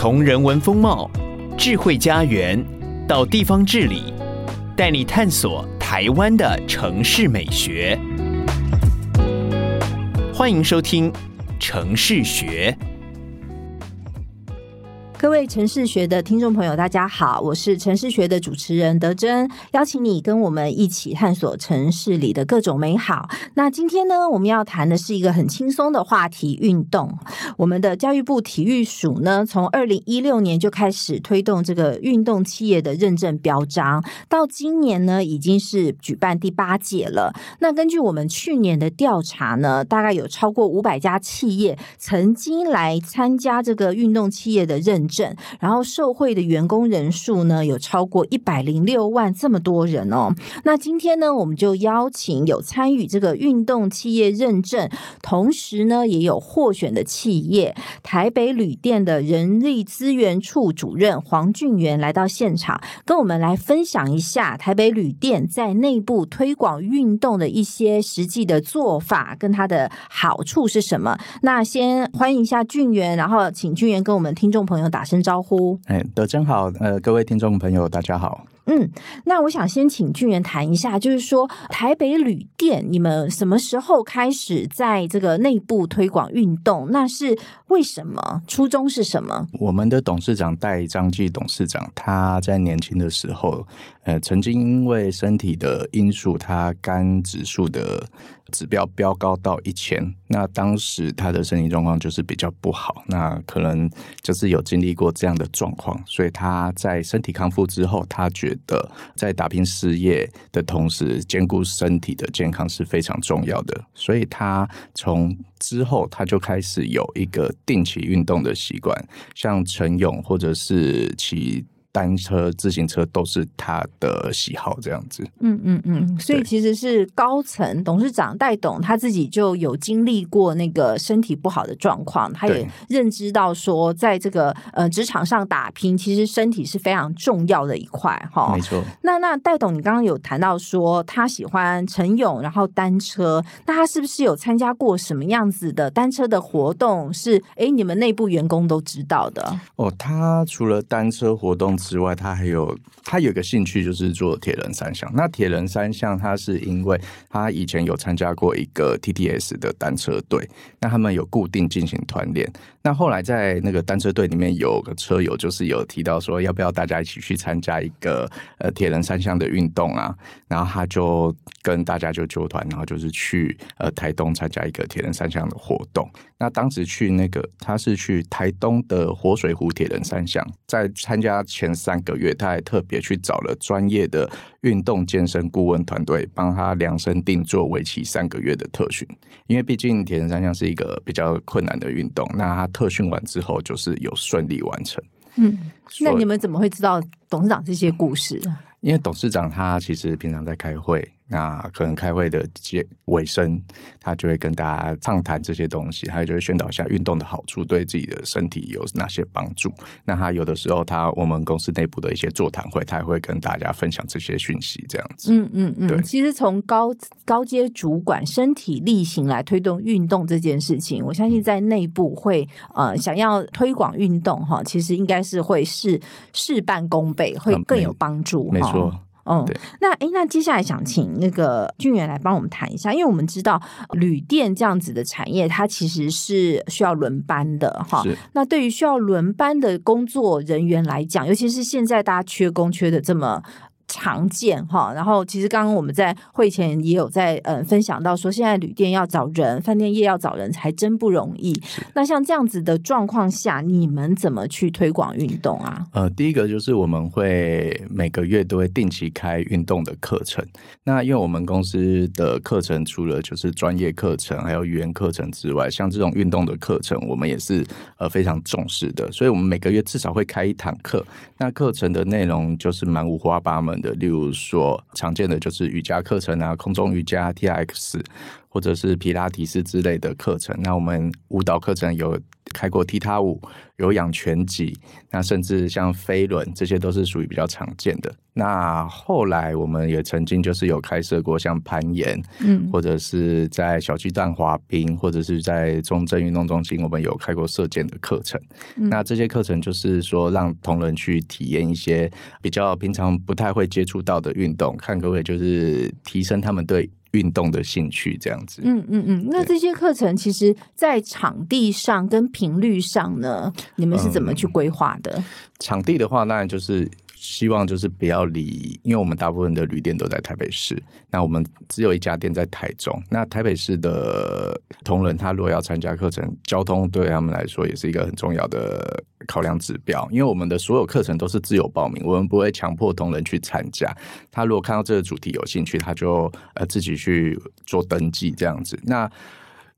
从人文风貌、智慧家园到地方治理，带你探索台湾的城市美学。欢迎收听《城市学》。各位城市学的听众朋友，大家好，我是城市学的主持人德珍，邀请你跟我们一起探索城市里的各种美好。那今天呢，我们要谈的是一个很轻松的话题——运动。我们的教育部体育署呢，从二零一六年就开始推动这个运动企业的认证标章，到今年呢，已经是举办第八届了。那根据我们去年的调查呢，大概有超过五百家企业曾经来参加这个运动企业的认证。然后受惠的员工人数呢，有超过一百零六万，这么多人哦。那今天呢，我们就邀请有参与这个运动企业认证，同时呢也有获选的企业，台北旅店的人力资源处主任黄俊元来到现场，跟我们来分享一下台北旅店在内部推广运动的一些实际的做法，跟它的好处是什么。那先欢迎一下俊元，然后请俊元跟我们听众朋友打。打声招呼，哎，德真好，呃，各位听众朋友，大家好。嗯，那我想先请俊元谈一下，就是说台北旅店，你们什么时候开始在这个内部推广运动？那是为什么？初衷是什么？我们的董事长戴章继董事长，他在年轻的时候，呃，曾经因为身体的因素，他肝指数的指标飙高到一千，那当时他的身体状况就是比较不好，那可能就是有经历过这样的状况，所以他在身体康复之后，他觉得在打拼事业的同时，兼顾身体的健康是非常重要的，所以他从之后他就开始有一个定期运动的习惯，像晨泳或者是骑。单车、自行车都是他的喜好，这样子。嗯嗯嗯，所以其实是高层董事长戴董他自己就有经历过那个身体不好的状况，他也认知到说，在这个呃职场上打拼，其实身体是非常重要的一块哈。没错。那那戴董，你刚刚有谈到说他喜欢晨泳，然后单车，那他是不是有参加过什么样子的单车的活动？是哎，你们内部员工都知道的哦。他除了单车活动。之外，他还有他有个兴趣就是做铁人三项。那铁人三项，他是因为他以前有参加过一个 TTS 的单车队，那他们有固定进行团练。那后来在那个单车队里面有个车友，就是有提到说，要不要大家一起去参加一个呃铁人三项的运动啊？然后他就跟大家就揪团，然后就是去呃台东参加一个铁人三项的活动。那当时去那个他是去台东的活水湖铁人三项，在参加前三个月，他还特别去找了专业的运动健身顾问团队，帮他量身定做为期三个月的特训。因为毕竟铁人三项是一个比较困难的运动，那他特训完之后就是有顺利完成。嗯，那你们怎么会知道董事长这些故事？因为董事长他其实平常在开会。那可能开会的结尾声，他就会跟大家畅谈这些东西，他就会宣导一下运动的好处，对自己的身体有哪些帮助。那他有的时候，他我们公司内部的一些座谈会，他也会跟大家分享这些讯息，这样子。嗯嗯嗯。对，其实从高高阶主管身体力行来推动运动这件事情，我相信在内部会呃想要推广运动哈，其实应该是会事事半功倍，会更有帮助。嗯、没错。嗯，那哎，那接下来想请那个俊元来帮我们谈一下，因为我们知道旅店这样子的产业，它其实是需要轮班的哈。那对于需要轮班的工作人员来讲，尤其是现在大家缺工缺的这么常见哈。然后其实刚刚我们在会前也有在呃分享到说，现在旅店要找人，饭店业要找人还真不容易。那像这样子的状况下，你们怎么去推广运动啊？呃，第一个就是我们会每个月都会定期开运动的课程。那因为我们公司的课程除了就是专业课程，还有语言课程之外，像这种运动的课程，我们也是呃非常重视的。所以我们每个月至少会开一堂课。那课程的内容就是蛮五花八门的，例如说常见的就是瑜伽课程啊，空中瑜伽、TRX，或者是皮拉提斯之类的课程。那我们舞蹈课程有开过踢踏舞、有氧拳击，那甚至像飞轮，这些都是属于比较常见的。那后来我们也曾经就是有开设过像攀岩，嗯，或者是在小巨蛋滑冰，或者是在中正运动中心，我们有开过射箭的课程。嗯、那这些课程就是说让同仁去体验一些比较平常不太会接触到的运动，看可不可以就是提升他们对。运动的兴趣这样子，嗯嗯嗯，那这些课程其实，在场地上跟频率上呢，你们是怎么去规划的？嗯，场地的话，当然就是。希望就是不要离，因为我们大部分的旅店都在台北市，那我们只有一家店在台中。那台北市的同仁，他如果要参加课程，交通对他们来说也是一个很重要的考量指标。因为我们的所有课程都是自由报名，我们不会强迫同仁去参加。他如果看到这个主题有兴趣，他就呃自己去做登记这样子。那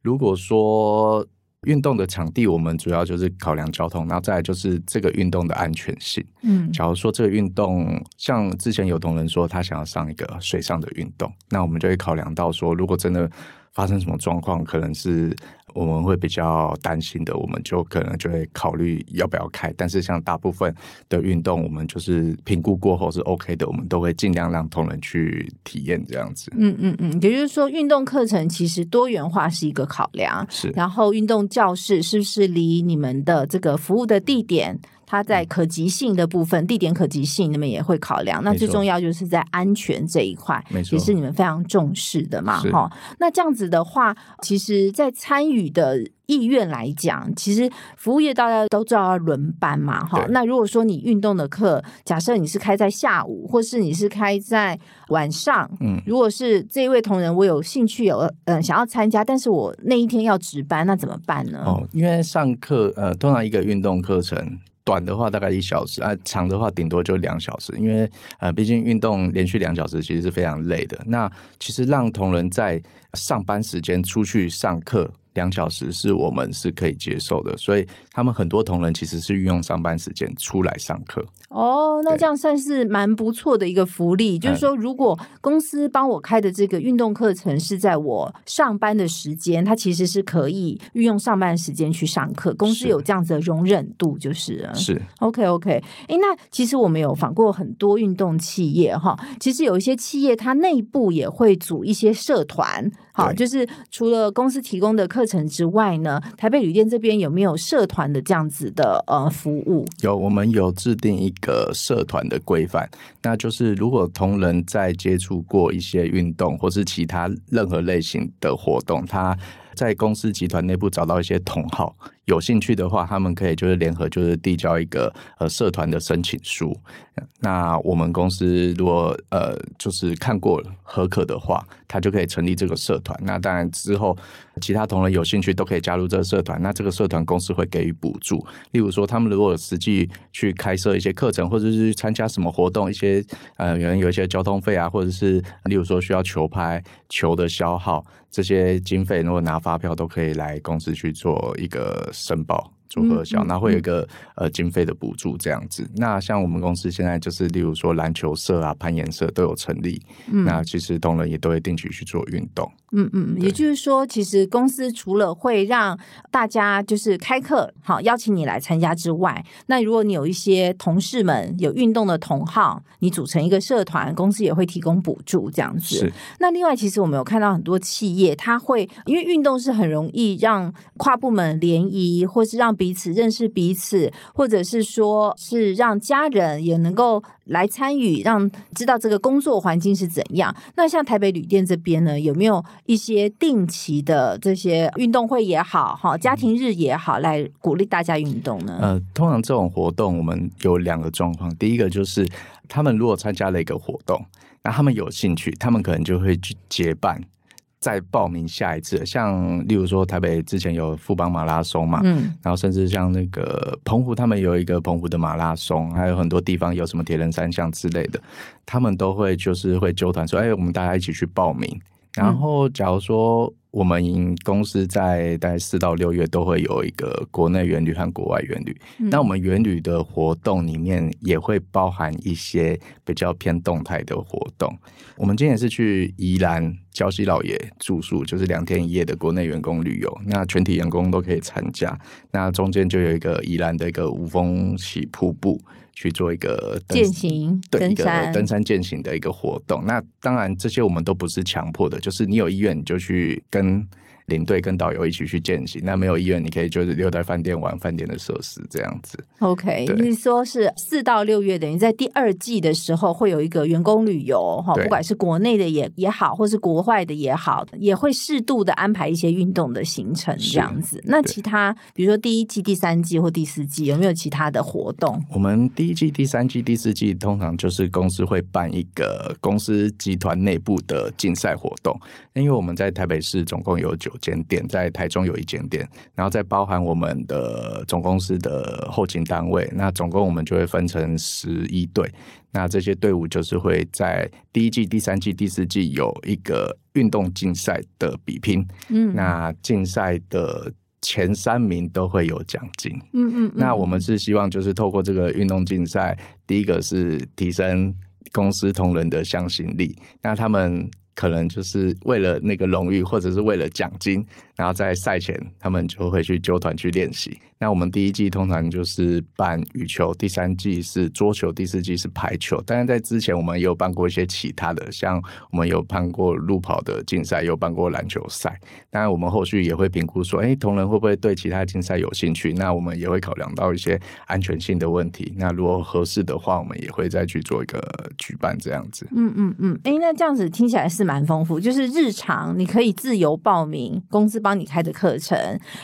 如果说，运动的场地，我们主要就是考量交通，然后再来就是这个运动的安全性。嗯，假如说这个运动，像之前有同仁说他想要上一个水上的运动，那我们就会考量到说，如果真的发生什么状况，可能是。我们会比较担心的，我们就可能就会考虑要不要开。但是像大部分的运动，我们就是评估过后是 OK 的，我们都会尽量让同仁去体验这样子。嗯嗯嗯，也就是说，运动课程其实多元化是一个考量。是，然后运动教室是不是离你们的这个服务的地点？它在可及性的部分，地点可及性，你们也会考量。那最重要就是在安全这一块，没错，也是你们非常重视的嘛，哈。那这样子的话，其实，在参与的意愿来讲，其实服务业大家都知道要轮班嘛，哈。那如果说你运动的课，假设你是开在下午，或是你是开在晚上，嗯，如果是这一位同仁，我有兴趣有嗯、呃、想要参加，但是我那一天要值班，那怎么办呢？哦，因为上课呃，通常一个运动课程。短的话大概一小时啊，长的话顶多就两小时，因为呃，毕竟运动连续两小时其实是非常累的。那其实让同仁在上班时间出去上课。两小时是我们是可以接受的，所以他们很多同仁其实是运用上班时间出来上课。哦，那这样算是蛮不错的一个福利。就是说，如果公司帮我开的这个运动课程是在我上班的时间，它其实是可以运用上班时间去上课。公司有这样子的容忍度，就是是 OK OK。哎，那其实我们有访过很多运动企业哈，其实有一些企业它内部也会组一些社团。好，就是除了公司提供的课课程之外呢，台北旅店这边有没有社团的这样子的呃服务？有，我们有制定一个社团的规范，那就是如果同仁在接触过一些运动或是其他任何类型的活动，他在公司集团内部找到一些同好。有兴趣的话，他们可以就是联合，就是递交一个呃社团的申请书。那我们公司如果呃就是看过合可的话，他就可以成立这个社团。那当然之后其他同仁有兴趣都可以加入这个社团。那这个社团公司会给予补助，例如说他们如果实际去开设一些课程，或者是参加什么活动，一些呃可能有一些交通费啊，或者是例如说需要球拍球的消耗这些经费，如果拿发票都可以来公司去做一个。申报。做核销，那会有一个呃经费的补助这样子。那像我们公司现在就是，例如说篮球社啊、攀岩社都有成立。嗯，那其实同仁也都会定期去做运动。嗯嗯，也就是说，其实公司除了会让大家就是开课，好邀请你来参加之外，那如果你有一些同事们有运动的同好，你组成一个社团，公司也会提供补助这样子。那另外，其实我们有看到很多企业，它会因为运动是很容易让跨部门联谊，或是让彼此认识彼此，或者是说是让家人也能够来参与，让知道这个工作环境是怎样。那像台北旅店这边呢，有没有一些定期的这些运动会也好，哈，家庭日也好，来鼓励大家运动呢？呃，通常这种活动我们有两个状况，第一个就是他们如果参加了一个活动，那他们有兴趣，他们可能就会去结伴。再报名下一次，像例如说台北之前有富邦马拉松嘛，嗯，然后甚至像那个澎湖，他们有一个澎湖的马拉松，还有很多地方有什么铁人三项之类的，他们都会就是会纠团说，哎，我们大家一起去报名。然后假如说。我们公司在大概四到六月都会有一个国内员旅和国外员旅。嗯、那我们员旅的活动里面也会包含一些比较偏动态的活动。我们今年是去宜兰礁溪老爷住宿，就是两天一夜的国内员工旅游。那全体员工都可以参加。那中间就有一个宜兰的一个五峰起瀑布。去做一个健行，对登山一个登山践行的一个活动。那当然，这些我们都不是强迫的，就是你有意愿你就去跟。领队跟导游一起去践行，那没有意愿，你可以就是留在饭店玩饭店的设施这样子。OK，你说是四到六月，等于在第二季的时候会有一个员工旅游哈，不管是国内的也也好，或是国外的也好，也会适度的安排一些运动的行程这样子。那其他比如说第一季、第三季或第四季有没有其他的活动？我们第一季、第三季、第四季通常就是公司会办一个公司集团内部的竞赛活动，因为我们在台北市总共有九间店在台中有一间店，然后再包含我们的总公司的后勤单位，那总共我们就会分成十一队。那这些队伍就是会在第一季、第三季、第四季有一个运动竞赛的比拼。嗯，那竞赛的前三名都会有奖金。嗯，嗯嗯，那我们是希望就是透过这个运动竞赛，第一个是提升公司同仁的向心力。那他们。可能就是为了那个荣誉，或者是为了奖金，然后在赛前他们就会去纠团去练习。那我们第一季通常就是办羽球，第三季是桌球，第四季是排球。但是在之前我们也有办过一些其他的，像我们有办过路跑的竞赛，有办过篮球赛。当然我们后续也会评估说，哎，同仁会不会对其他竞赛有兴趣？那我们也会考量到一些安全性的问题。那如果合适的话，我们也会再去做一个举办这样子。嗯嗯嗯，哎，那这样子听起来是蛮丰富，就是日常你可以自由报名，公司帮你开的课程，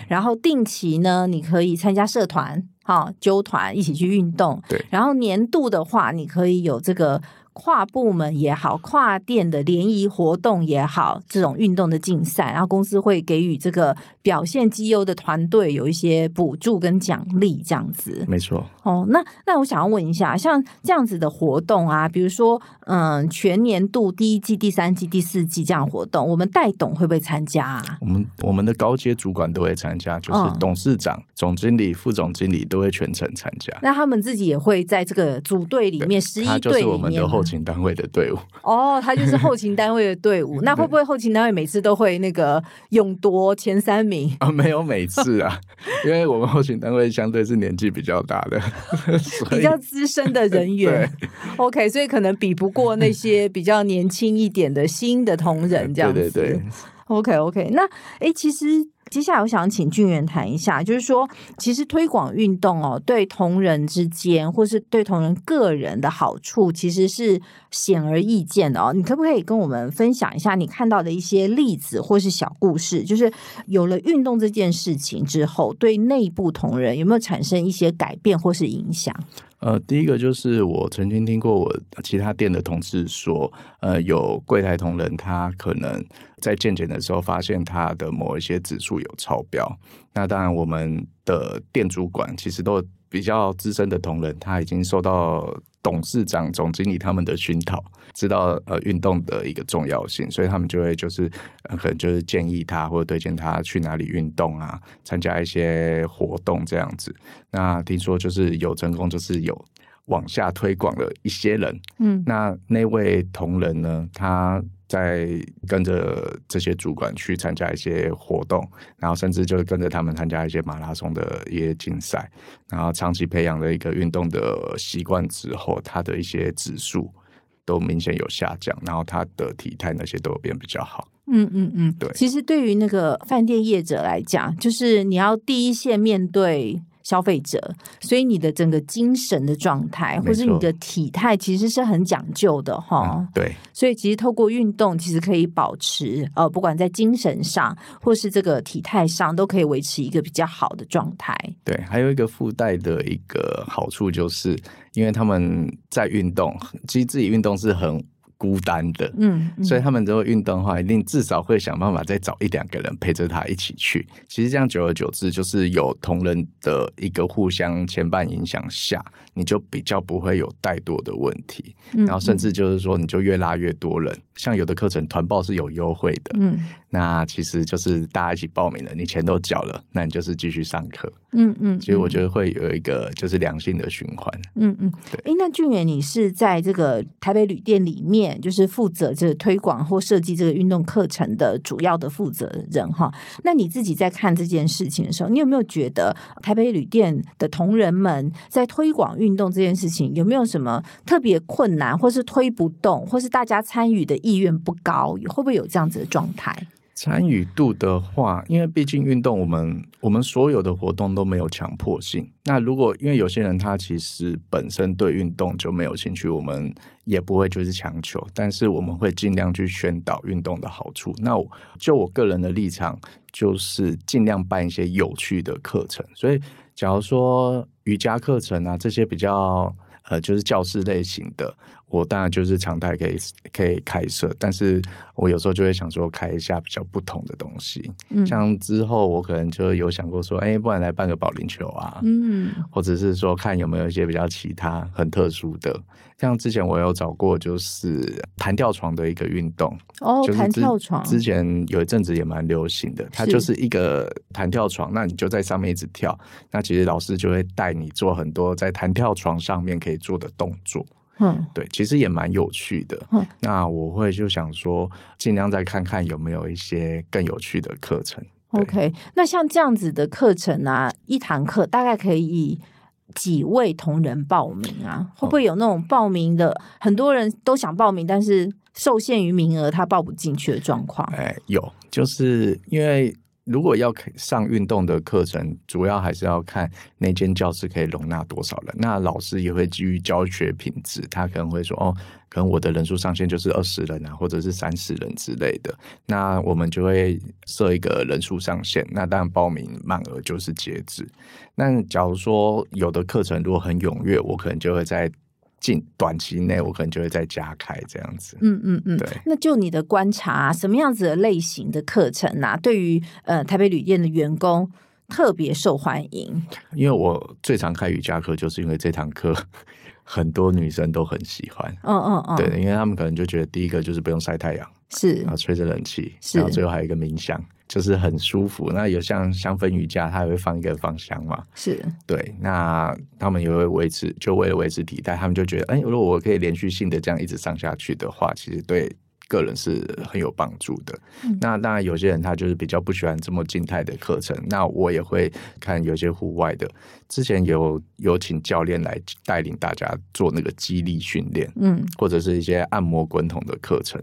然后定期呢，你可以。参加社团，好，揪团一起去运动。对，然后年度的话，你可以有这个。跨部门也好，跨店的联谊活动也好，这种运动的竞赛，然后公司会给予这个表现绩优的团队有一些补助跟奖励，这样子。没错。哦，那那我想要问一下，像这样子的活动啊，比如说，嗯，全年度第一季、第三季、第四季这样活动，我们代董会不会参加啊？我们我们的高阶主管都会参加，就是董事长、嗯、总经理、副总经理都会全程参加。那他们自己也会在这个组队里面，十一队里面。后勤单位的队伍哦，他就是后勤单位的队伍。那会不会后勤单位每次都会那个勇夺前三名啊？没有每次啊，因为我们后勤单位相对是年纪比较大的，比较资深的人员。OK，所以可能比不过那些比较年轻一点的新的同仁 这样子。对对对。OK OK，那哎，其实。接下来我想请俊元谈一下，就是说，其实推广运动哦，对同仁之间，或是对同仁个人的好处，其实是显而易见的哦。你可不可以跟我们分享一下你看到的一些例子或是小故事？就是有了运动这件事情之后，对内部同仁有没有产生一些改变或是影响？呃，第一个就是我曾经听过我其他店的同事说，呃，有柜台同仁他可能在健检的时候发现他的某一些指数有超标，那当然我们的店主管其实都比较资深的同仁，他已经受到。董事长、总经理他们的熏陶，知道呃运动的一个重要性，所以他们就会就是、呃、可能就是建议他或者推荐他去哪里运动啊，参加一些活动这样子。那听说就是有成功，就是有往下推广了一些人。嗯，那那位同仁呢，他。在跟着这些主管去参加一些活动，然后甚至就是跟着他们参加一些马拉松的一些竞赛，然后长期培养了一个运动的习惯之后，他的一些指数都明显有下降，然后他的体态那些都有变比较好。嗯嗯嗯，对。其实对于那个饭店业者来讲，就是你要第一线面对。消费者，所以你的整个精神的状态，或是你的体态，其实是很讲究的哈、嗯。对，所以其实透过运动，其实可以保持呃，不管在精神上或是这个体态上，都可以维持一个比较好的状态。对，还有一个附带的一个好处，就是因为他们在运动，其实自己运动是很。孤单的，嗯，嗯，所以他们如果运动的话，一定至少会想办法再找一两个人陪着他一起去。其实这样久而久之，就是有同人的一个互相牵绊影响下，你就比较不会有怠惰的问题。然后甚至就是说，你就越拉越多人。像有的课程团报是有优惠的，嗯，那其实就是大家一起报名了，你钱都缴了，那你就是继续上课，嗯嗯，所以我觉得会有一个就是良性的循环，嗯嗯，对。哎，那俊远，你是在这个台北旅店里面，就是负责这个推广或设计这个运动课程的主要的负责人哈？那你自己在看这件事情的时候，你有没有觉得台北旅店的同仁们在推广运动这件事情有没有什么特别困难，或是推不动，或是大家参与的？意愿不高，会不会有这样子的状态？参与度的话，因为毕竟运动，我们我们所有的活动都没有强迫性。那如果因为有些人他其实本身对运动就没有兴趣，我们也不会就是强求，但是我们会尽量去宣导运动的好处。那就我个人的立场，就是尽量办一些有趣的课程。所以，假如说瑜伽课程啊，这些比较呃，就是教室类型的。我当然就是常态可以可以开设，但是我有时候就会想说开一下比较不同的东西，嗯，像之后我可能就有想过说，哎、欸，不然来办个保龄球啊，嗯，或者是说看有没有一些比较其他很特殊的，像之前我有找过就是弹跳床的一个运动，哦，就是弹跳床。之前有一阵子也蛮流行的，它就是一个弹跳床，那你就在上面一直跳，那其实老师就会带你做很多在弹跳床上面可以做的动作。嗯，对，其实也蛮有趣的。嗯，那我会就想说，尽量再看看有没有一些更有趣的课程。OK，那像这样子的课程啊，一堂课大概可以几位同仁报名啊？会不会有那种报名的、嗯、很多人都想报名，但是受限于名额，他报不进去的状况？哎，有，就是因为。如果要上运动的课程，主要还是要看那间教室可以容纳多少人。那老师也会基于教学品质，他可能会说：“哦，可能我的人数上限就是二十人啊，或者是三十人之类的。”那我们就会设一个人数上限。那当然报名满额就是截止。那假如说有的课程如果很踊跃，我可能就会在。近短期内，我可能就会再加开这样子。嗯嗯嗯，对。那就你的观察，什么样子的类型的课程啊，对于呃台北旅店的员工特别受欢迎？因为我最常开瑜伽课，就是因为这堂课 很多女生都很喜欢。嗯嗯嗯，对，因为他们可能就觉得第一个就是不用晒太阳，是，然后吹着冷气，是，然后最后还有一个冥想。就是很舒服，那有像香氛瑜伽，它也会放一个芳香嘛？是对。那他们也会维持，就为了维持体态，他们就觉得，哎、欸，如果我可以连续性的这样一直上下去的话，其实对个人是很有帮助的。嗯、那当然，有些人他就是比较不喜欢这么静态的课程，那我也会看有些户外的。之前有有请教练来带领大家做那个肌力训练，嗯，或者是一些按摩滚筒的课程。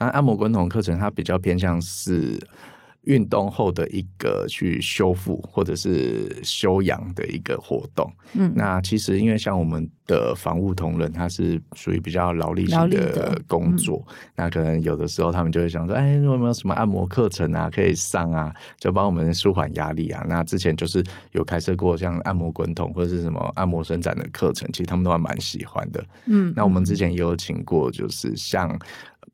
那按摩滚筒课程，它比较偏向是。运动后的一个去修复或者是修养的一个活动，嗯，那其实因为像我们的防务同仁，他是属于比较劳力型的。工作，嗯，那可能有的时候他们就会想说，哎，有没有什么按摩课程啊可以上啊，就帮我们舒缓压力啊？那之前就是有开设过像按摩滚筒或者是什么按摩伸展的课程，其实他们都还蛮喜欢的，嗯，那我们之前也有请过，就是像。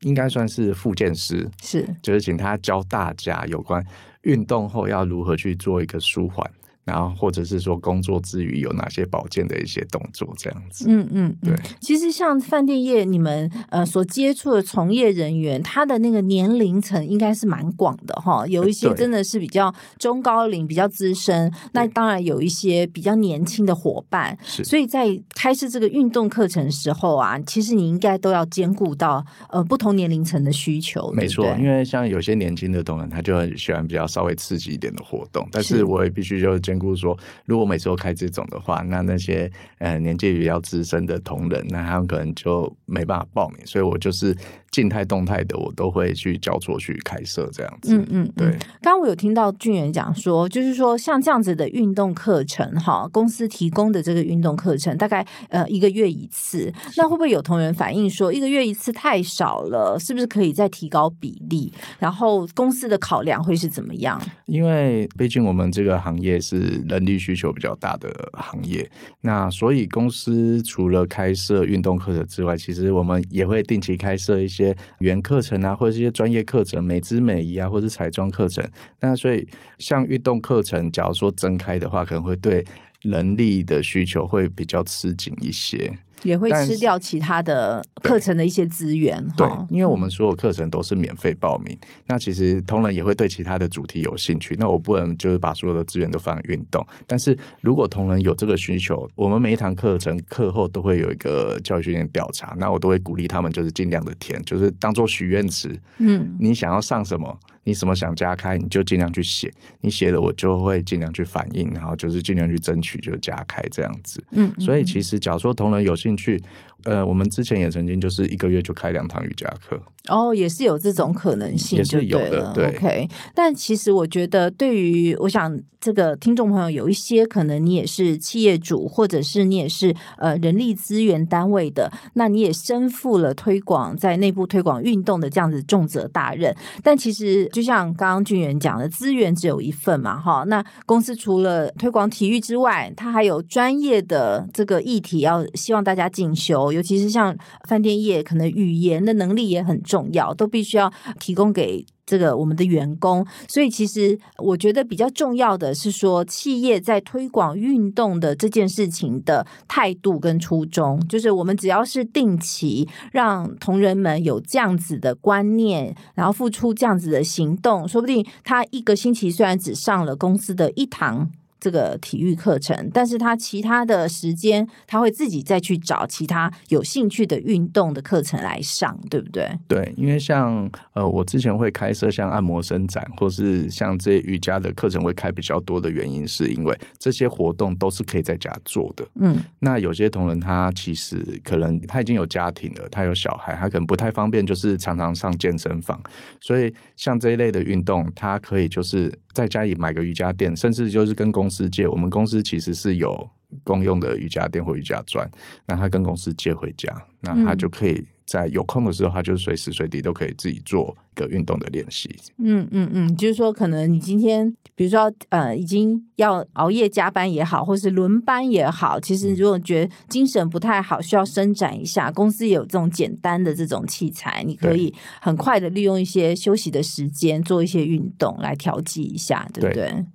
应该算是复健师，是，就是请他教大家有关运动后要如何去做一个舒缓。然后，或者是说工作之余有哪些保健的一些动作，这样子。嗯嗯，对。其实像饭店业，你们呃所接触的从业人员，他的那个年龄层应该是蛮广的哈。有一些真的是比较中高龄、比较资深，那当然有一些比较年轻的伙伴。是。所以在开设这个运动课程时候啊，其实你应该都要兼顾到呃不同年龄层的需求。没错，对对，因为像有些年轻的同仁，他就很喜欢比较稍微刺激一点的活动，但是我也必须就兼兼顾说，如果每次都开这种的话，那那些呃年纪比较资深的同仁，那他们可能就没办法报名。所以我就是静态、动态的，我都会去交错去开设这样子。嗯嗯，对。刚刚我有听到俊元讲说，就是说像这样子的运动课程，哈，公司提供的这个运动课程，大概呃一个月一次，那会不会有同仁反映说，一个月一次太少了，是不是可以再提高比例？然后公司的考量会是怎么样？因为毕竟我们这个行业是人力需求比较大的行业，那所以公司除了开设运动课程之外，其实我们也会定期开设一些原课程啊，或者一些专业课程，美姿美仪啊，或者彩妆课程。那所以像运动课程，假如说增开的话，可能会对人力的需求会比较吃紧一些。也会吃掉其他的课程的一些资源，对，因为我们所有课程都是免费报名。那其实同仁也会对其他的主题有兴趣。那我不能就是把所有的资源都放在运动，但是如果同仁有这个需求，我们每一堂课程课后都会有一个教育训练调查，那我都会鼓励他们就是尽量的填，就是当做许愿池。嗯，你想要上什么？你什么想加开，你就尽量去写。你写了，我就会尽量去反映，然后就是尽量去争取，就加开这样子。嗯，所以其实假如说同仁有兴趣。呃，我们之前也曾经就是一个月就开两堂瑜伽课。哦，也是有这种可能性，也是有的，对。OK，但其实我觉得，对于我想这个听众朋友，有一些可能你也是企业主，或者是你也是呃人力资源单位的，那你也身负了推广在内部推广运动的这样子重责大任。但其实就像刚刚俊元讲的，资源只有一份嘛，哈。那公司除了推广体育之外，它还有专业的这个议题要希望大家进修，尤其是像饭店业，可能语言的能力也很重。要都必须要提供给这个我们的员工，所以其实我觉得比较重要的是说，企业在推广运动的这件事情的态度跟初衷，就是我们只要是定期让同仁们有这样子的观念，然后付出这样子的行动，说不定他一个星期虽然只上了公司的一堂。这个体育课程，但是他其他的时间，他会自己再去找其他有兴趣的运动的课程来上，对不对？对，因为像呃，我之前会开设像按摩伸展，或是像这些瑜伽的课程会开比较多的原因，是因为这些活动都是可以在家做的。嗯，那有些同仁他其实可能他已经有家庭了，他有小孩，他可能不太方便，就是常常上健身房，所以像这一类的运动，他可以就是。在家里买个瑜伽垫，甚至就是跟公司借。我们公司其实是有公用的瑜伽垫或瑜伽砖，那他跟公司借回家，那他就可以在有空的时候，他就随时随地都可以自己做一个运动的练习。嗯嗯嗯，就是说，可能你今天比如说呃，已经要熬夜加班也好，或是轮班也好，其实如果觉得精神不太好，需要伸展一下，公司也有这种简单的这种器材，你可以很快的利用一些休息的时间做一些运动来调剂一下，对不对？对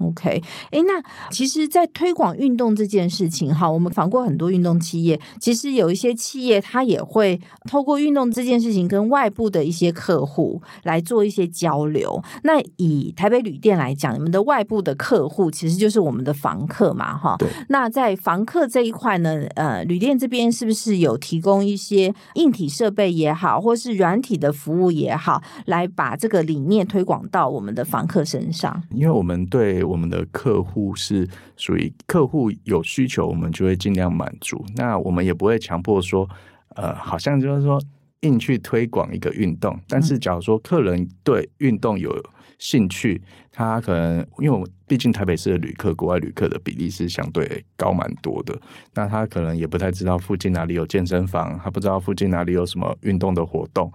OK，哎，那其实，在推广运动这件事情，哈，我们访过很多运动企业，其实有一些企业，它也会透过运动这件事情，跟外部的一些客户来做一些交流。那以台北旅店来讲，你们的外部的客户其实就是我们的房客嘛，哈。对。那在房客这一块呢，呃，旅店这边是不是有提供一些硬体设备也好，或是软体的服务也好，来把这个理念推广到我们的房客身上？因为我们对我们的客户是属于客户有需求，我们就会尽量满足。那我们也不会强迫说，呃，好像就是说硬去推广一个运动。但是，假如说客人对运动有兴趣，他可能因为我毕竟台北市的旅客，国外旅客的比例是相对高蛮多的。那他可能也不太知道附近哪里有健身房，他不知道附近哪里有什么运动的活动。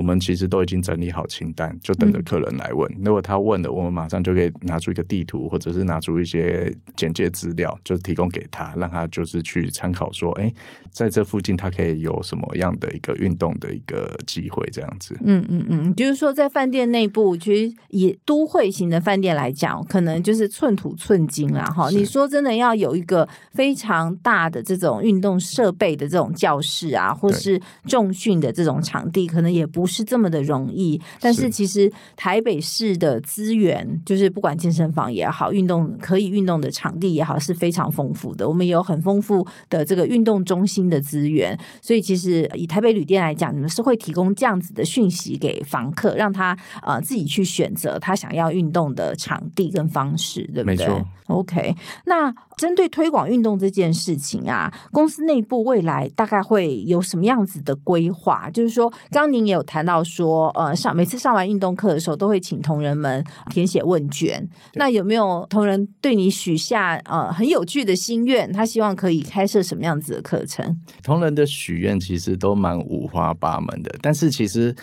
我们其实都已经整理好清单，就等着客人来问。如果他问了，我们马上就可以拿出一个地图，或者是拿出一些简介资料，就提供给他，让他就是去参考。说，哎，在这附近他可以有什么样的一个运动的一个机会？这样子。嗯嗯嗯，就是说，在饭店内部，其实以都会型的饭店来讲，可能就是寸土寸金啦。哈，你说真的要有一个非常大的这种运动设备的这种教室啊，或是重训的这种场地，可能也不。是这么的容易。但是其实台北市的资源，就是不管健身房也好，运动可以运动的场地也好，是非常丰富的。我们也有很丰富的这个运动中心的资源，所以其实以台北旅店来讲，你们是会提供这样子的讯息给房客，让他呃自己去选择他想要运动的场地跟方式，对不对？没错。OK，那针对推广运动这件事情啊，公司内部未来大概会有什么样子的规划？就是说，刚刚您也有谈到说，呃，上每次上完运动课的时候，都会请同仁们填写问卷。那有没有同仁对你许下呃很有趣的心愿？他希望可以开设什么样子的课程？同人的许愿其实都蛮五花八门的，但是其实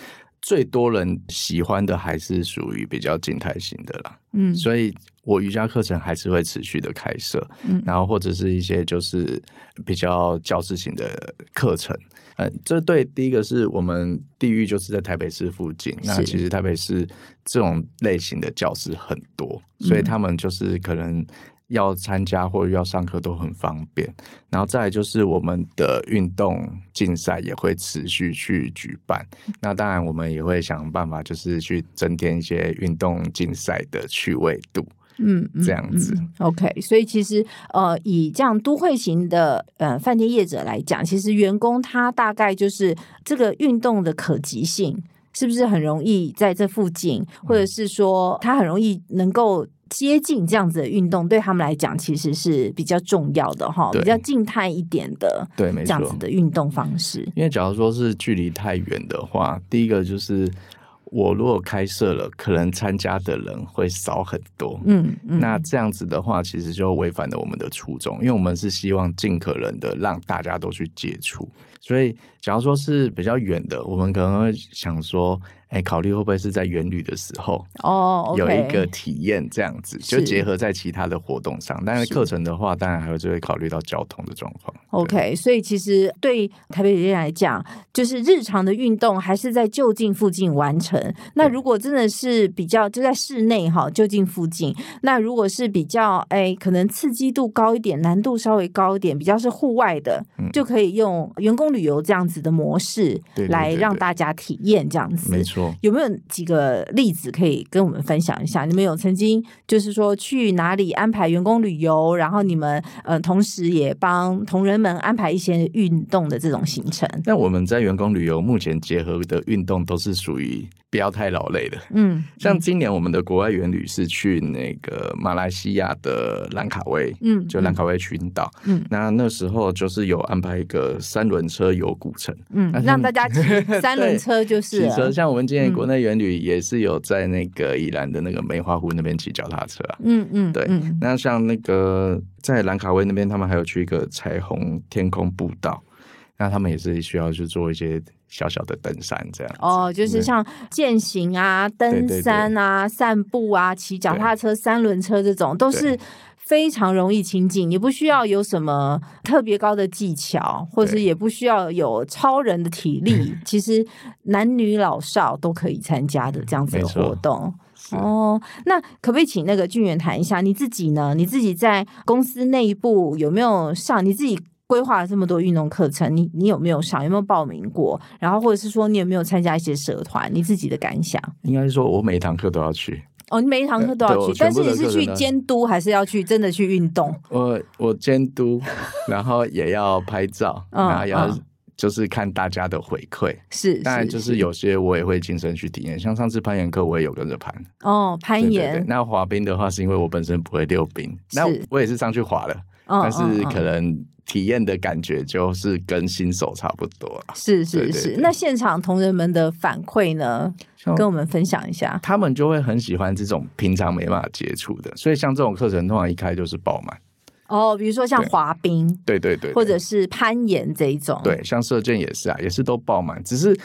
最多人喜欢的还是属于比较静态型的啦。嗯，所以。我瑜伽课程还是会持续的开设，嗯，然后或者是一些就是比较教室型的课程，嗯，这对第一个是我们地域就是在台北市附近，那其实台北市这种类型的教室很多，所以他们就是可能要参加或者要上课都很方便。然后再来就是我们的运动竞赛也会持续去举办，那当然我们也会想办法就是去增添一些运动竞赛的趣味度。嗯，这样子，嗯，OK。所以其实，呃，以这样都会型的呃饭店业者来讲，其实员工他大概就是这个运动的可及性，是不是很容易在这附近，或者是说他很容易能够接近这样子的运动，对他们来讲其实是比较重要的哈，比较静态一点的，对，没错，这样子的运动方式。因为假如说是距离太远的话，第一个就是。我如果开设了，可能参加的人会少很多。嗯，嗯，那这样子的话，其实就违反了我们的初衷，因为我们是希望尽可能的让大家都去接触。所以，假如说是比较远的，我们可能会想说。哎，考虑会不会是在远旅的时候哦，oh. 有一个体验这样子，就结合在其他的活动上。但是课程的话，当然还会就会考虑到交通的状况。OK，所以其实对台北人来讲，就是日常的运动还是在就近附近完成。那如果真的是比较就在室内哈，就近附近。那如果是比较哎，可能刺激度高一点，难度稍微高一点，比较是户外的，嗯、就可以用员工旅游这样子的模式来让大家体验这样子。没错。有没有几个例子可以跟我们分享一下？你们有曾经就是说去哪里安排员工旅游，然后你们呃同时也帮同仁们安排一些运动的这种行程？那我们在员工旅游目前结合的运动都是属于不要太劳累的。嗯，像今年我们的国外员旅是去那个马来西亚的兰卡威，嗯，就兰卡威群岛，嗯，那那时候就是有安排一个三轮车游古城，嗯，让大家骑三轮车就是 骑车，像我们今年国内员旅也是有在那个宜兰的那个梅花湖那边骑脚踏车啊，嗯嗯，对，那像那个在兰卡威那边，他们还有去一个彩虹天空步道，那他们也是需要去做一些。小小的登山这样哦，就是像健行啊、登山啊、对对对散步啊、骑脚踏车、三轮车这种，都是非常容易亲近，也不需要有什么特别高的技巧，或者也不需要有超人的体力，其实男女老少都可以参加的这样子的活动。哦，那可不可以请那个俊元谈一下你自己呢？你自己在公司内部有没有上你自己？规划了这么多运动课程，你你有没有上？有没有报名过？然后或者是说，你有没有参加一些社团？你自己的感想？应该是说我每一堂课都要去。哦，你每一堂课都要去，但是你是去监督还是要去真的去运动？我我监督，然后也要拍照，然后也要就是看大家的回馈。是，当然就是有些我也会亲身去体验，像上次攀岩课我也有跟着攀。哦，攀岩。对对对，那滑冰的话，是因为我本身不会溜冰，那我也是上去滑了，但是可能。体验的感觉就是跟新手差不多，是是是。那现场同仁们的反馈呢？跟我们分享一下。他们就会很喜欢这种平常没办法接触的，所以像这种课程通常一开就是爆满。哦，比如说像滑冰，对对对，对，或者是攀岩这一种，对，像射箭也是啊，也是都爆满。只是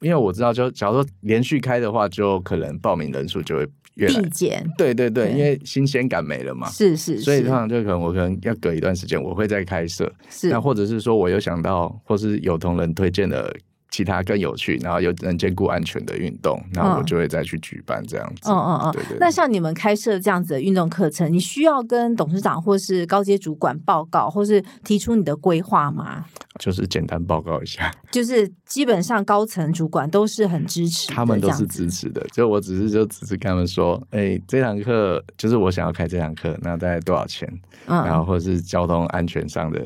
因为我知道，就假如说连续开的话，就可能报名人数就会越。递减，对对对，因为新鲜感没了嘛，是是，所以通常就可能我可能要隔一段时间，我会再开设，是，那或者是说我有想到，或是有同仁推荐的其他更有趣，然后又能兼顾安全的运动，那我就会再去举办这样子。嗯嗯嗯，对对。那像你们开设这样子的运动课程，你需要跟董事长或是高阶主管报告，或是提出你的规划吗？就是简单报告一下，就是基本上高层主管都是很支持，他们都是支持的。就我只是就只是跟他们说，哎、欸，这堂课就是我想要开这堂课，那大概多少钱？嗯，然后或者是交通安全上的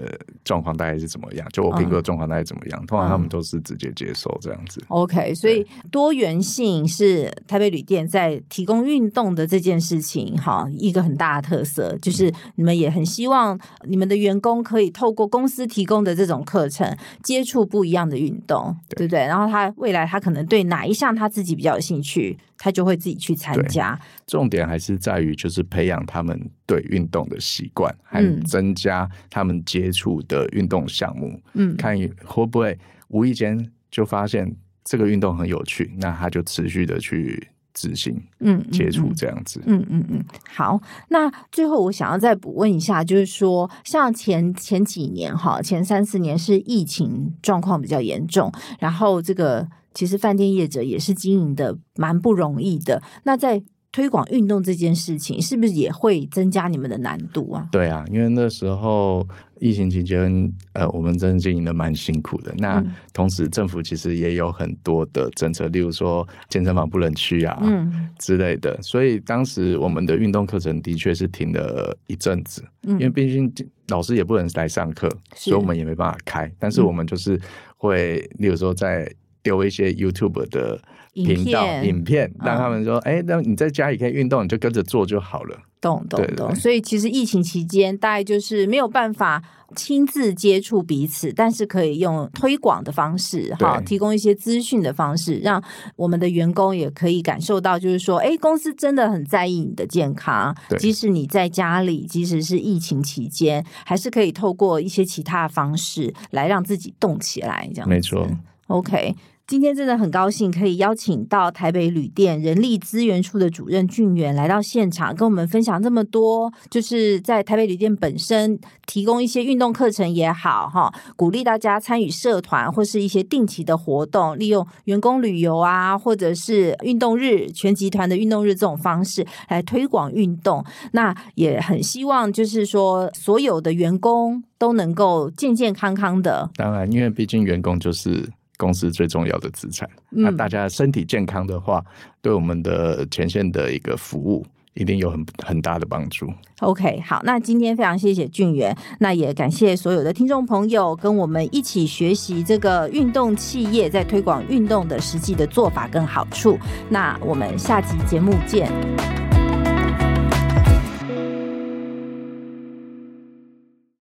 状况大概是怎么样？就我评估的状况大概怎么样？嗯、通常他们都是直接接受这样子。OK，所以多元性是台北旅店在提供运动的这件事情，哈，一个很大的特色，就是你们也很希望你们的员工可以透过公司提供的这种课程，接触不一样的运动，对，对不对？然后他未来他可能对哪一项他自己比较有兴趣，他就会自己去参加。重点还是在于就是培养他们对运动的习惯，还增加他们接触的运动项目。嗯，看会不会无意间就发现这个运动很有趣，那他就持续的去。执行，嗯，接触这样子，嗯嗯嗯，好。那最后我想要再补问一下，就是说，像前前几年哈，前三四年是疫情状况比较严重，然后这个其实饭店业者也是经营的蛮不容易的。那在推广运动这件事情，是不是也会增加你们的难度啊？对啊，因为那时候疫情期间，呃，我们真的经营的蛮辛苦的。那同时，政府其实也有很多的政策，例如说健身房不能去啊，嗯之类的。所以当时我们的运动课程的确是停了一阵子，因为毕竟老师也不能来上课，所以我们也没办法开。但是我们就是会，例如说在丢一些 YouTube 的。频道影片，影片让他们说：“哎、嗯，那、欸、你在家里可以运动，你就跟着做就好了。”懂懂懂。所以其实疫情期间，大概就是没有办法亲自接触彼此，但是可以用推广的方式，哈，提供一些资讯的方式，让我们的员工也可以感受到，就是说，哎、欸，公司真的很在意你的健康。即使你在家里，即使是疫情期间，还是可以透过一些其他的方式来让自己动起来。这样没错。OK。今天真的很高兴可以邀请到台北旅店人力资源处的主任俊元来到现场，跟我们分享这么多，就是在台北旅店本身提供一些运动课程也好，哈，鼓励大家参与社团或是一些定期的活动，利用员工旅游啊，或者是运动日、全集团的运动日这种方式来推广运动。那也很希望就是说所有的员工都能够健健康康的。当然，因为毕竟员工就是。公司最重要的资产，那大家身体健康的话，对我们的前线的一个服务一定有很很大的帮助。OK，好，那今天非常谢谢俊元，那也感谢所有的听众朋友跟我们一起学习这个运动企业在推广运动的实际的做法跟好处。那我们下集节目见。